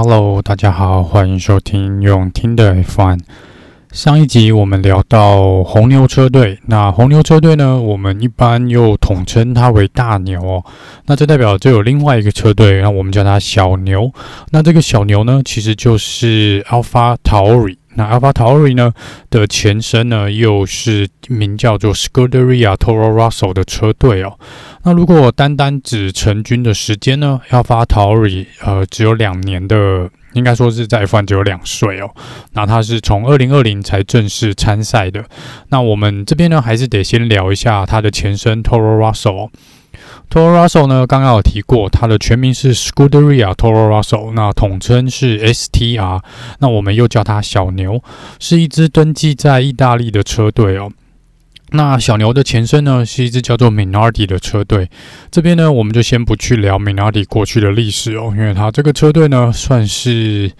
Hello，大家好，欢迎收听用听的 F1。上一集我们聊到红牛车队，那红牛车队呢，我们一般又统称它为大牛哦。那这代表就有另外一个车队，那我们叫它小牛。那这个小牛呢，其实就是 Alpha Tauri。那 Alpha Tauri 呢的前身呢，又是名叫做 Scuderia Toro Rosso 的车队哦。那如果单单指成军的时间呢，Alpha Tauri 呃只有两年的。应该说是在 F1 只有两岁哦，那他是从二零二零才正式参赛的。那我们这边呢，还是得先聊一下他的前身 Toro Rosso。Toro Rosso 呢，刚刚有提过，它的全名是 Scuderia Toro Rosso，那统称是 STR，那我们又叫它小牛，是一支登记在意大利的车队哦。那小牛的前身呢，是一支叫做 Minardi 的车队。这边呢，我们就先不去聊 Minardi 过去的历史哦，因为它这个车队呢，算是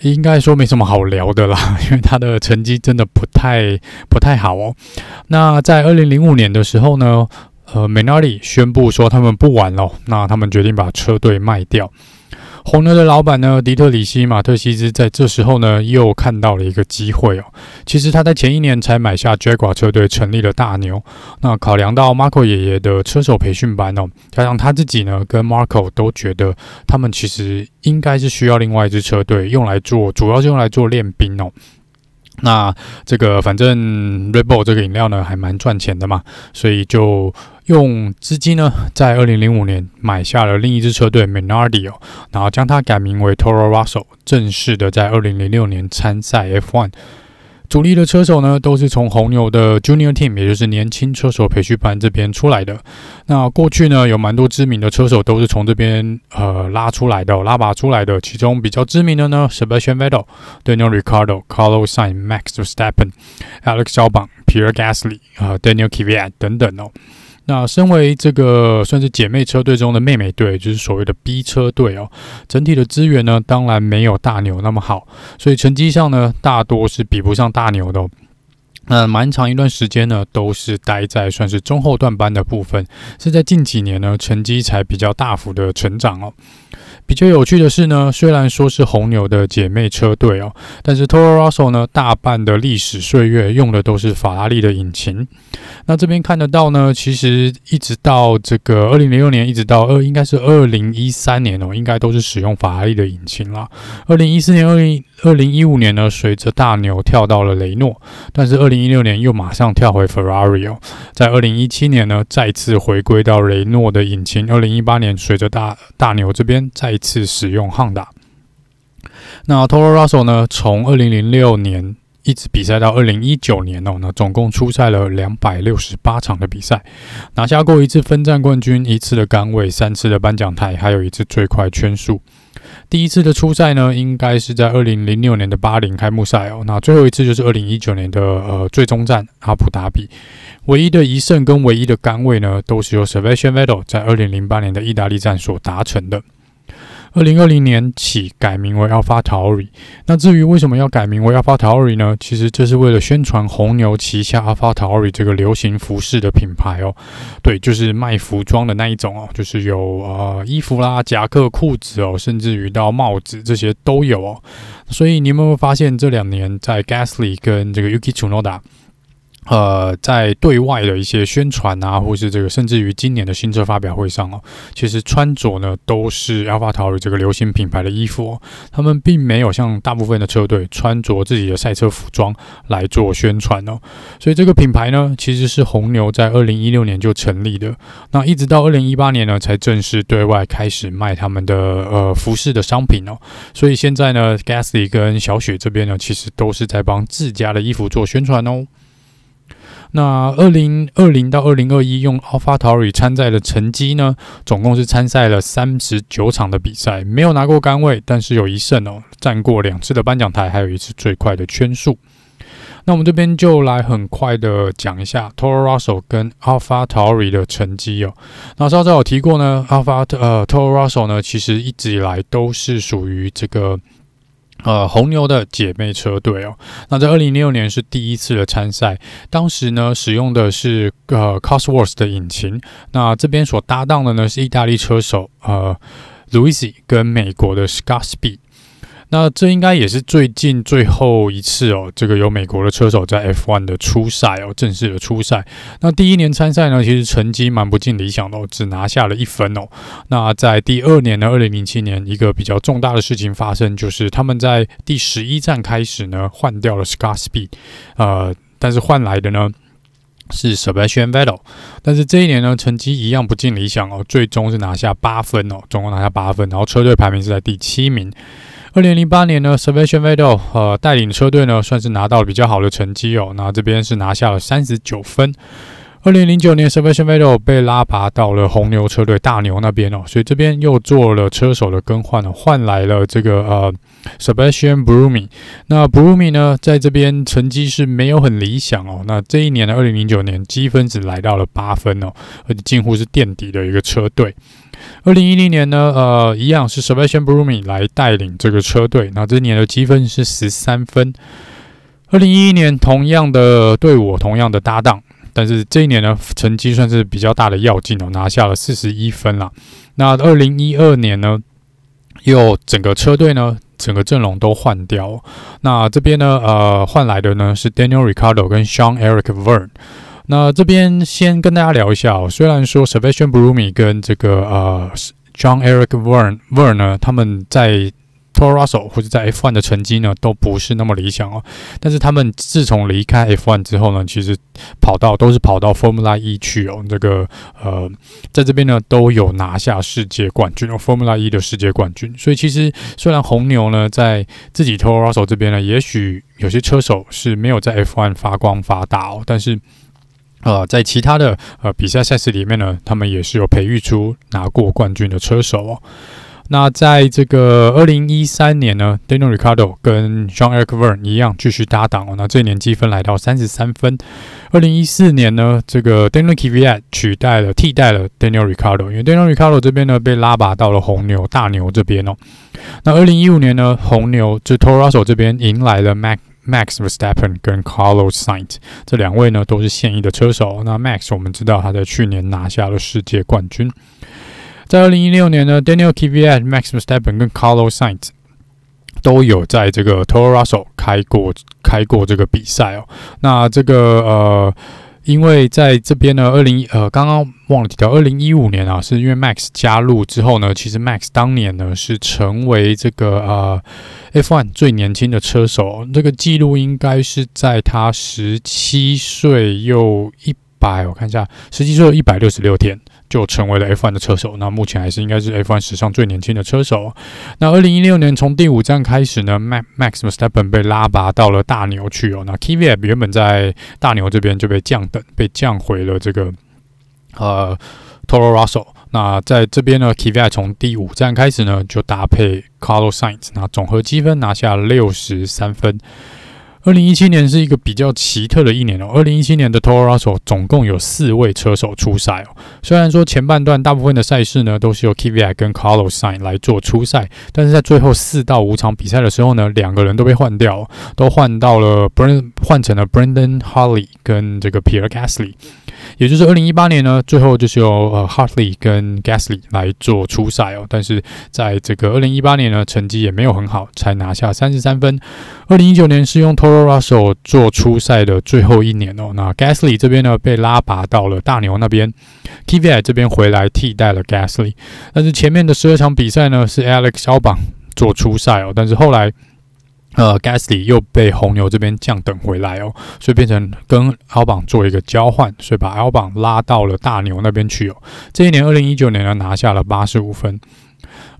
应该说没什么好聊的啦，因为它的成绩真的不太不太好哦。那在二零零五年的时候呢，呃，Minardi 宣布说他们不玩了，那他们决定把车队卖掉。红牛的老板呢，迪特里希·马特西兹在这时候呢，又看到了一个机会哦。其实他在前一年才买下 Jaguar 车队，成立了大牛。那考量到 Marco 爷爷的车手培训班哦，加上他自己呢，跟 Marco 都觉得他们其实应该是需要另外一支车队用来做，主要是用来做练兵哦。那这个反正 r e b o l 这个饮料呢，还蛮赚钱的嘛，所以就。用资金呢，在二零零五年买下了另一支车队 Minardi 哦，然后将它改名为 Toro Rosso，正式的在二零零六年参赛 F1。主力的车手呢，都是从红牛的 Junior Team，也就是年轻车手培训班这边出来的。那过去呢，有蛮多知名的车手都是从这边呃拉出来的，拉拔出来的。其中比较知名的呢，Sebastian Vettel、Daniel r i c a r d o、Carlos Sainz、Max Verstappen、Alex Albon、Pierre Gasly 啊、呃、Daniel k v i a t 等等哦。那身为这个算是姐妹车队中的妹妹队，就是所谓的 B 车队哦，整体的资源呢，当然没有大牛那么好，所以成绩上呢，大多是比不上大牛的。那蛮长一段时间呢，都是待在算是中后段班的部分，是在近几年呢，成绩才比较大幅的成长哦。比较有趣的是呢，虽然说是红牛的姐妹车队哦，但是 Toro Rosso 呢，大半的历史岁月用的都是法拉利的引擎。那这边看得到呢，其实一直到这个二零零六年，一直到二应该是二零一三年哦，应该都是使用法拉利的引擎啦。二零一四年、二零二零一五年呢，随着大牛跳到了雷诺，但是二零一六年又马上跳回 Ferrari 哦，在二零一七年呢，再次回归到雷诺的引擎。二零一八年随着大大牛这边再。次使用汉达那 Toro Rosso 呢？从二零零六年一直比赛到二零一九年哦，那总共出赛了两百六十八场的比赛，拿下过一次分站冠军，一次的杆位，三次的颁奖台，还有一次最快圈速。第一次的出赛呢，应该是在二零零六年的巴林开幕赛哦。那最后一次就是二零一九年的呃最终站阿布达比，唯一的一胜跟唯一的杆位呢，都是由 Sebastian Vettel 在二零零八年的意大利站所达成的。二零二零年起改名为 Alpha Tauri。那至于为什么要改名为 Alpha Tauri 呢？其实这是为了宣传红牛旗下 Alpha Tauri 这个流行服饰的品牌哦。对，就是卖服装的那一种哦，就是有呃衣服啦、夹克、裤子哦，甚至于到帽子这些都有哦。所以你有没有发现这两年在 Gasly 跟这个 Yuki Tsunoda 呃，在对外的一些宣传啊，或是这个，甚至于今年的新车发表会上哦，其实穿着呢都是 Alpha t o r 这个流行品牌的衣服哦，他们并没有像大部分的车队穿着自己的赛车服装来做宣传哦，所以这个品牌呢，其实是红牛在二零一六年就成立的，那一直到二零一八年呢，才正式对外开始卖他们的呃服饰的商品哦，所以现在呢，Gasly 跟小雪这边呢，其实都是在帮自家的衣服做宣传哦。那二零二零到二零二一用 AlphaTauri 参赛的成绩呢，总共是参赛了三十九场的比赛，没有拿过杆位，但是有一胜哦，站过两次的颁奖台，还有一次最快的圈速。那我们这边就来很快的讲一下 Toro Rosso 跟 AlphaTauri 的成绩哦。那稍早有提过呢，Alpha 呃 Toro Rosso 呢，其实一直以来都是属于这个。呃，红牛的姐妹车队哦，那在二零零六年是第一次的参赛，当时呢使用的是呃 Cosworth 的引擎，那这边所搭档的呢是意大利车手呃 Luisi 跟美国的 Scott Speed。那这应该也是最近最后一次哦，这个有美国的车手在 F1 的初赛哦，正式的初赛。那第一年参赛呢，其实成绩蛮不尽理想的哦，只拿下了一分哦。那在第二年呢，二零零七年，一个比较重大的事情发生，就是他们在第十一站开始呢，换掉了 Scott Speed，呃，但是换来的呢，是 Sebastian Vettel，但是这一年呢，成绩一样不尽理想哦，最终是拿下八分哦，总共拿下八分，然后车队排名是在第七名。二零零八年呢，Sebastian Vettel 呃带领车队呢，算是拿到了比较好的成绩哦，那这边是拿下了三十九分。二零零九年，Sebastian Vettel 被拉拔到了红牛车队大牛那边哦，所以这边又做了车手的更换哦，换来了这个呃 Sebastian b r u m i。那 b r u m i 呢，在这边成绩是没有很理想哦。那这一年呢，二零零九年积分只来到了八分哦，而且近乎是垫底的一个车队。二零一零年呢，呃，一样是 Sebastian Buemi 来带领这个车队，那这年的积分是十三分。二零一一年，同样的队伍，同样的搭档。但是这一年呢，成绩算是比较大的跃进哦，拿下了四十一分啦。那二零一二年呢，又整个车队呢，整个阵容都换掉。那这边呢，呃，换来的呢是 Daniel Ricardo 跟 Sean Eric Verne。那这边先跟大家聊一下哦，虽然说 s e b a s t i a n b r u m i 跟这个呃 John Eric Verne Verne 呢，他们在 Toro Rosso 或者在 F1 的成绩呢，都不是那么理想哦。但是他们自从离开 F1 之后呢，其实跑道都是跑到 Formula E 去哦。这个呃，在这边呢都有拿下世界冠军哦，Formula E 的世界冠军。所以其实虽然红牛呢在自己 Toro Rosso 这边呢，也许有些车手是没有在 F1 发光发大哦，但是呃，在其他的呃比赛赛事里面呢，他们也是有培育出拿过冠军的车手哦。那在这个二零一三年呢，Daniel Ricardo 跟 John Eric Verne 一样继续搭档哦。那这一年积分来到三十三分。二零一四年呢，这个 Daniel Kvyat 取代了替代了 Daniel Ricardo，因为 Daniel Ricardo 这边呢被拉拔到了红牛大牛这边哦。那二零一五年呢，红牛就 Toro Rosso 这边迎来了 Max Max Verstappen 跟 Carlos Sainz 这两位呢都是现役的车手。那 Max 我们知道他在去年拿下了世界冠军。在二零一六年呢，Daniel Kvyat、Max Verstappen 跟 Carlos Sainz 都有在这个 Toro Rosso 开过开过这个比赛哦。那这个呃，因为在这边呢，二零呃刚刚忘了提到，二零一五年啊，是因为 Max 加入之后呢，其实 Max 当年呢是成为这个呃 F1 最年轻的车手，这个记录应该是在他十七岁又一百，我看一下，十七岁又一百六十六天。就成为了 F1 的车手，那目前还是应该是 F1 史上最年轻的车手。那二零一六年从第五站开始呢，Max Verstappen 被拉拔到了大牛去哦。那 k v f 原本在大牛这边就被降等，被降回了这个呃 Toro Rosso。那在这边呢，Kvyat 从第五站开始呢就搭配 Carlos Sainz，那总和积分拿下六十三分。二零一七年是一个比较奇特的一年哦。二零一七年的 Torraso 总共有四位车手出赛哦。虽然说前半段大部分的赛事呢都是由 k v i 跟 Carlos Sain 来做出赛，但是在最后四到五场比赛的时候呢，两个人都被换掉，都换到了 Brend 换成了 Brendan Harley 跟这个 Pierre Gasly。也就是二零一八年呢，最后就是由呃 Hartley 跟 Gasly 来做初赛哦，但是在这个二零一八年呢，成绩也没有很好，才拿下三十三分。二零一九年是用 Toro Rosso 做初赛的最后一年哦，那 Gasly 这边呢被拉拔到了大牛那边，Kvyat 这边回来替代了 Gasly，但是前面的十二场比赛呢是 Alex 肖榜做初赛哦，但是后来。呃，Gasly 又被红牛这边降等回来哦，所以变成跟 Albon 做一个交换，所以把 Albon 拉到了大牛那边去哦。这一年，二零一九年呢，拿下了八十五分。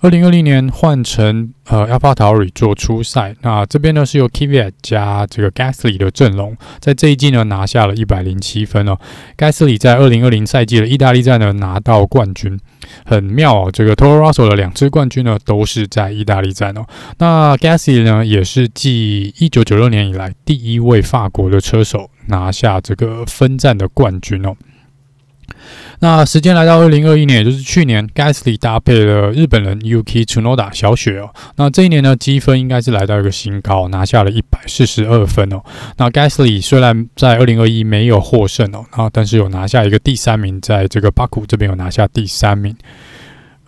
二零二零年换成呃 AlphaTauri 做初赛，那这边呢是由 Kvyat 加这个 Gasly 的阵容，在这一季呢拿下了一百零七分哦。Gasly 在二零二零赛季的意大利站呢拿到冠军，很妙哦。这个 Toro Rosso 的两支冠军呢都是在意大利站哦。那 Gasly 呢也是继一九九六年以来第一位法国的车手拿下这个分站的冠军哦。那时间来到二零二一年，也就是去年，Gasly 搭配了日本人 Yuki Tsunoda 小雪哦。那这一年呢，积分应该是来到一个新高，拿下了一百四十二分哦。那 Gasly 虽然在二零二一没有获胜哦，啊，但是有拿下一个第三名，在这个巴库这边有拿下第三名。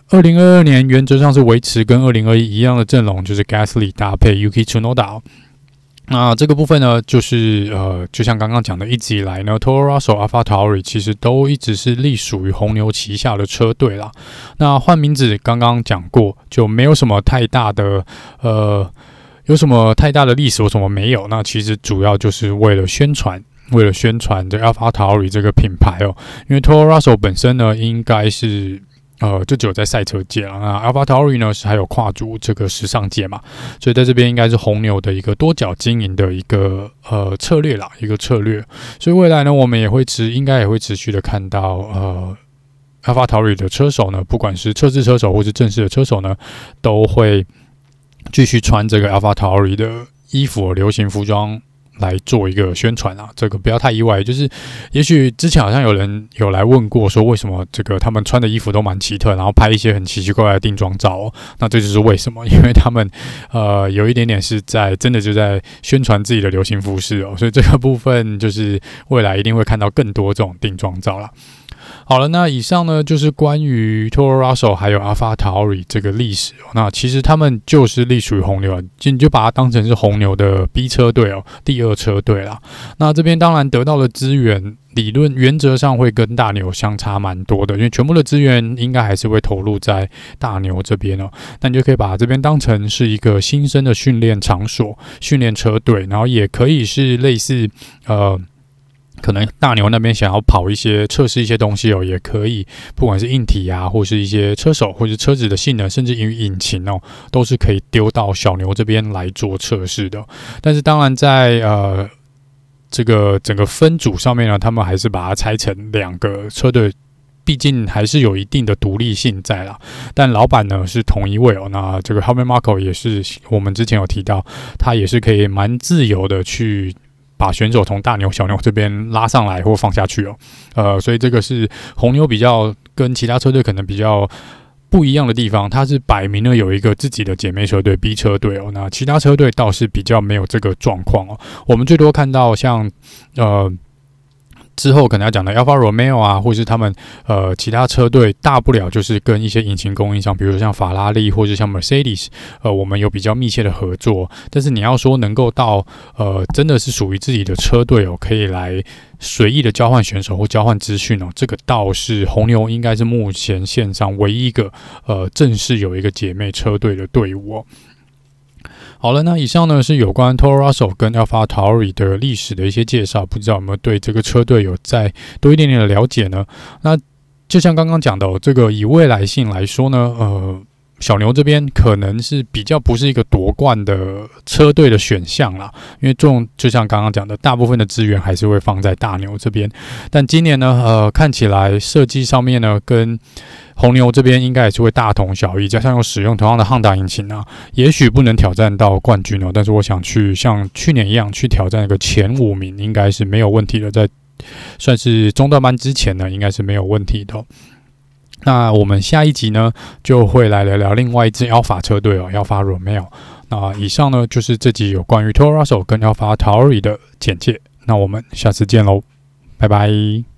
二零二二年原则上是维持跟二零二一一样的阵容，就是 Gasly 搭配 Yuki Tsunoda。那这个部分呢，就是呃，就像刚刚讲的，一直以来呢，Toro Rosso、AlphaTauri 其实都一直是隶属于红牛旗下的车队啦。那换名字刚刚讲过，就没有什么太大的呃，有什么太大的历史，为什么没有？那其实主要就是为了宣传，为了宣传这 AlphaTauri 这个品牌哦，因为 Toro Rosso 本身呢，应该是。呃，就只有在赛车界了。那 AlphaTauri 呢，是还有跨足这个时尚界嘛，所以在这边应该是红牛的一个多角经营的一个呃策略啦，一个策略。所以未来呢，我们也会持，应该也会持续的看到呃 AlphaTauri 的车手呢，不管是测试车手或是正式的车手呢，都会继续穿这个 AlphaTauri 的衣服，流行服装。来做一个宣传啊，这个不要太意外。就是，也许之前好像有人有来问过，说为什么这个他们穿的衣服都蛮奇特，然后拍一些很奇奇怪怪的定妆照。那这就是为什么，因为他们呃有一点点是在真的就在宣传自己的流行服饰哦，所以这个部分就是未来一定会看到更多这种定妆照了。好了，那以上呢就是关于 Toro Rosso 还有 AlphaTauri 这个历史哦。那其实他们就是隶属于红牛，就你就把它当成是红牛的 B 车队哦，第二车队啦。那这边当然得到的资源，理论原则上会跟大牛相差蛮多的，因为全部的资源应该还是会投入在大牛这边哦。那你就可以把这边当成是一个新生的训练场所、训练车队，然后也可以是类似呃。可能大牛那边想要跑一些测试一些东西哦，也可以，不管是硬体啊，或是一些车手，或是车子的性能，甚至于引擎哦，都是可以丢到小牛这边来做测试的。但是当然在呃这个整个分组上面呢，他们还是把它拆成两个车队，毕竟还是有一定的独立性在啦。但老板呢是同一位哦，那这个 Helmut Marko 也是我们之前有提到，他也是可以蛮自由的去。把选手从大牛、小牛这边拉上来或放下去哦，呃，所以这个是红牛比较跟其他车队可能比较不一样的地方，它是摆明了有一个自己的姐妹车队 B 车队哦，那其他车队倒是比较没有这个状况哦，我们最多看到像呃。之后可能要讲的 Alfa Romeo 啊，或是他们呃其他车队，大不了就是跟一些引擎供应商，比如说像法拉利或者像 Mercedes，呃，我们有比较密切的合作。但是你要说能够到呃真的是属于自己的车队哦，可以来随意的交换选手或交换资讯哦，这个倒是红牛应该是目前线上唯一一个呃正式有一个姐妹车队的队伍哦。好了，那以上呢是有关 Toro Rosso 跟 AlphaTauri 的历史的一些介绍，不知道有没有对这个车队有再多一点点的了解呢？那就像刚刚讲的，这个以未来性来说呢，呃，小牛这边可能是比较不是一个夺冠的车队的选项啦，因为这种就像刚刚讲的，大部分的资源还是会放在大牛这边。但今年呢，呃，看起来设计上面呢跟红牛这边应该也是会大同小异，加上又使用同样的汉达引擎啊，也许不能挑战到冠军哦，但是我想去像去年一样去挑战一个前五名，应该是没有问题的。在算是中段班之前呢，应该是没有问题的。那我们下一集呢，就会来聊聊另外一支 Alpha 车队哦，Alfa Romeo。那以上呢就是这集有关于 Toro Rosso 跟 AlphaTauri 的简介。那我们下次见喽，拜拜。